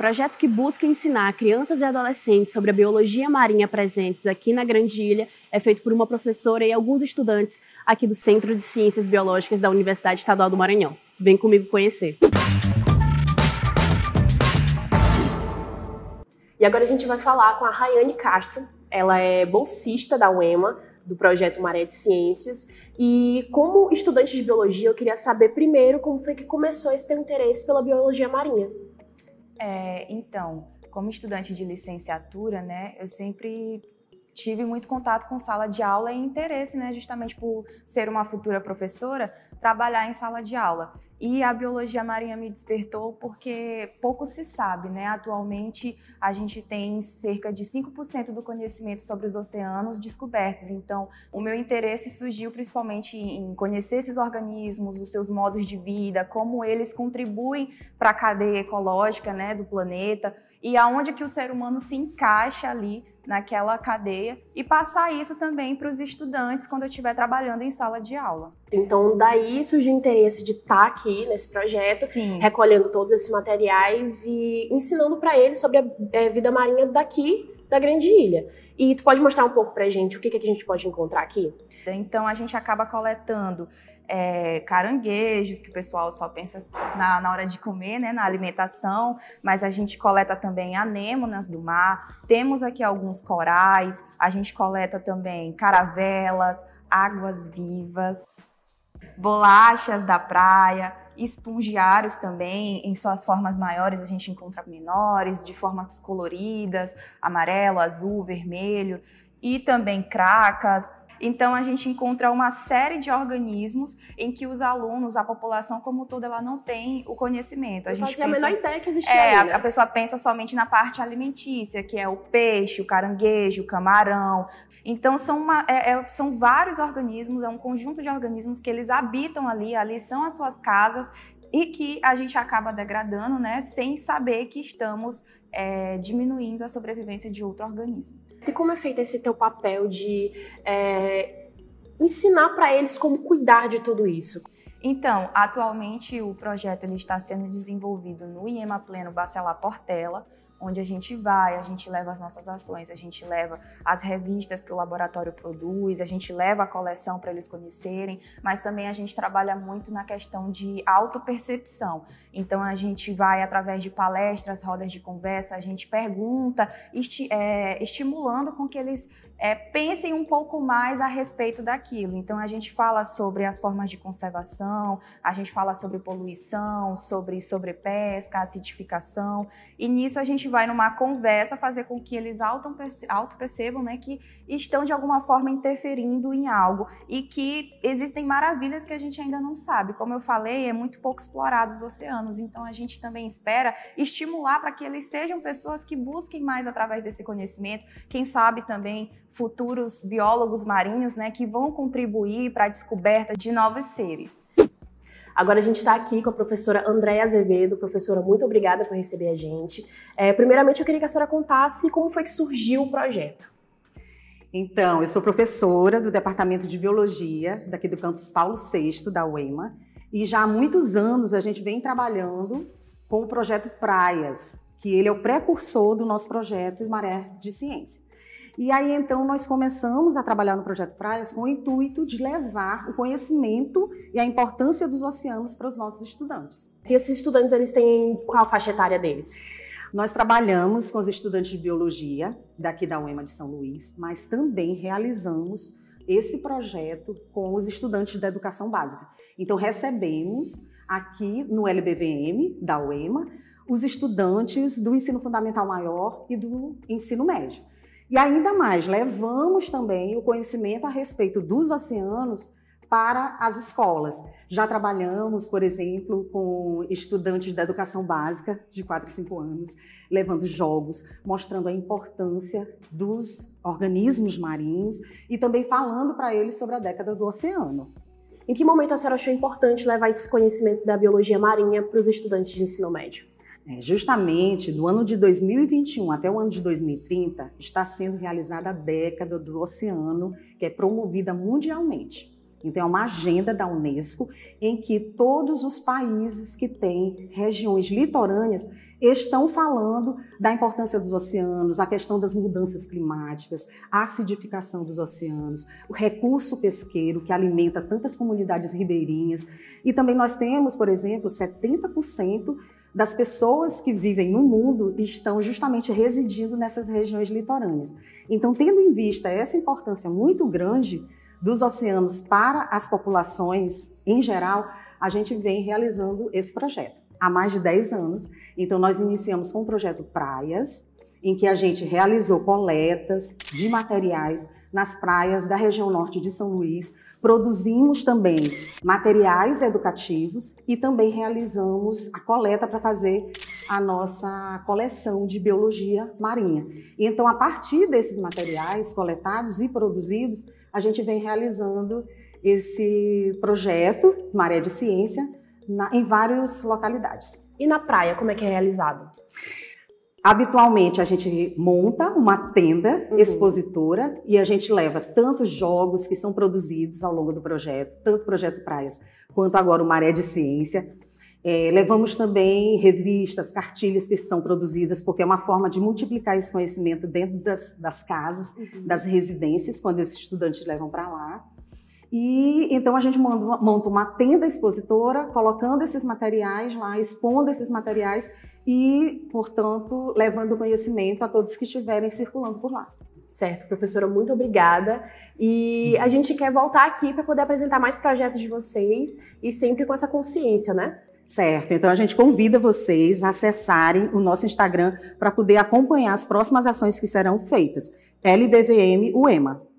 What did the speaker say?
projeto que busca ensinar crianças e adolescentes sobre a biologia marinha presentes aqui na Grande Ilha é feito por uma professora e alguns estudantes aqui do Centro de Ciências Biológicas da Universidade Estadual do Maranhão. Vem comigo conhecer. E agora a gente vai falar com a Rayane Castro. Ela é bolsista da UEMA, do projeto Maré de Ciências. E como estudante de biologia, eu queria saber primeiro como foi que começou esse teu interesse pela biologia marinha. É, então, como estudante de licenciatura, né, eu sempre tive muito contato com sala de aula e interesse, né, justamente por ser uma futura professora, trabalhar em sala de aula. E a biologia marinha me despertou porque pouco se sabe, né? Atualmente a gente tem cerca de 5% do conhecimento sobre os oceanos descobertos. Então, o meu interesse surgiu principalmente em conhecer esses organismos, os seus modos de vida, como eles contribuem para a cadeia ecológica, né, do planeta e aonde que o ser humano se encaixa ali naquela cadeia e passar isso também para os estudantes quando eu estiver trabalhando em sala de aula. Então, daí surgiu o interesse de estar tá aqui nesse projeto, Sim. recolhendo todos esses materiais e ensinando para eles sobre a é, vida marinha daqui da Grande Ilha. E tu pode mostrar um pouco para gente o que, que a gente pode encontrar aqui? Então, a gente acaba coletando é, caranguejos, que o pessoal só pensa na, na, hora de comer, né, na alimentação, mas a gente coleta também anêmonas do mar, temos aqui alguns corais, a gente coleta também caravelas, águas vivas, bolachas da praia, espongiários também, em suas formas maiores a gente encontra menores, de formas coloridas, amarelo, azul, vermelho, e também cracas, então a gente encontra uma série de organismos em que os alunos, a população como toda, ela não tem o conhecimento. A gente fazia pensa, a menor ideia que existia. É, aí, né? a, a pessoa pensa somente na parte alimentícia, que é o peixe, o caranguejo, o camarão, então são, uma, é, é, são vários organismos, é um conjunto de organismos que eles habitam ali, ali são as suas casas e que a gente acaba degradando, né, sem saber que estamos é, diminuindo a sobrevivência de outro organismo. E como é feito esse teu papel de é, ensinar para eles como cuidar de tudo isso? Então, atualmente o projeto ele está sendo desenvolvido no IEMA Pleno Bacelar Portela, onde a gente vai, a gente leva as nossas ações, a gente leva as revistas que o laboratório produz, a gente leva a coleção para eles conhecerem, mas também a gente trabalha muito na questão de autopercepção. Então a gente vai através de palestras, rodas de conversa, a gente pergunta, esti é, estimulando com que eles é, pensem um pouco mais a respeito daquilo. Então a gente fala sobre as formas de conservação, a gente fala sobre poluição, sobre sobrepesca, acidificação, e nisso a gente vai numa conversa fazer com que eles auto-percebam né, que estão de alguma forma interferindo em algo e que existem maravilhas que a gente ainda não sabe. Como eu falei, é muito pouco explorado os oceanos, então a gente também espera estimular para que eles sejam pessoas que busquem mais através desse conhecimento, quem sabe também futuros biólogos marinhos né, que vão contribuir para a descoberta de novos seres. Agora a gente está aqui com a professora Andréa Azevedo. Professora, muito obrigada por receber a gente. É, primeiramente, eu queria que a senhora contasse como foi que surgiu o projeto. Então, eu sou professora do Departamento de Biologia, daqui do campus Paulo VI, da UEMA, e já há muitos anos a gente vem trabalhando com o projeto Praias, que ele é o precursor do nosso projeto Maré de Ciência. E aí então nós começamos a trabalhar no projeto Praias com o intuito de levar o conhecimento e a importância dos oceanos para os nossos estudantes. E esses estudantes eles têm qual faixa etária deles? Nós trabalhamos com os estudantes de biologia daqui da UEMA de São Luís, mas também realizamos esse projeto com os estudantes da educação básica. Então recebemos aqui no LBVM da UEMA os estudantes do ensino fundamental maior e do ensino médio. E ainda mais, levamos também o conhecimento a respeito dos oceanos para as escolas. Já trabalhamos, por exemplo, com estudantes da educação básica de 4 e 5 anos, levando jogos, mostrando a importância dos organismos marinhos e também falando para eles sobre a década do oceano. Em que momento a senhora achou importante levar esses conhecimentos da biologia marinha para os estudantes de ensino médio? É, justamente do ano de 2021 até o ano de 2030 está sendo realizada a década do oceano, que é promovida mundialmente. Então, é uma agenda da Unesco em que todos os países que têm regiões litorâneas estão falando da importância dos oceanos, a questão das mudanças climáticas, a acidificação dos oceanos, o recurso pesqueiro que alimenta tantas comunidades ribeirinhas. E também nós temos, por exemplo, 70% das pessoas que vivem no mundo estão justamente residindo nessas regiões litorâneas. Então, tendo em vista essa importância muito grande dos oceanos para as populações em geral, a gente vem realizando esse projeto há mais de 10 anos. Então, nós iniciamos com o projeto Praias, em que a gente realizou coletas de materiais nas praias da região norte de São Luís, Produzimos também materiais educativos e também realizamos a coleta para fazer a nossa coleção de biologia marinha. E então, a partir desses materiais coletados e produzidos, a gente vem realizando esse projeto Maré de Ciência na, em várias localidades. E na praia, como é que é realizado? Habitualmente a gente monta uma tenda uhum. expositora e a gente leva tantos jogos que são produzidos ao longo do projeto, tanto o projeto Praias quanto agora o Maré de Ciência. É, levamos também revistas, cartilhas que são produzidas, porque é uma forma de multiplicar esse conhecimento dentro das, das casas, uhum. das residências, quando esses estudantes levam para lá. E então a gente monta, monta uma tenda expositora, colocando esses materiais lá, expondo esses materiais e, portanto, levando conhecimento a todos que estiverem circulando por lá. Certo, professora, muito obrigada. E a gente quer voltar aqui para poder apresentar mais projetos de vocês e sempre com essa consciência, né? Certo, então a gente convida vocês a acessarem o nosso Instagram para poder acompanhar as próximas ações que serão feitas. LBVM UEMA.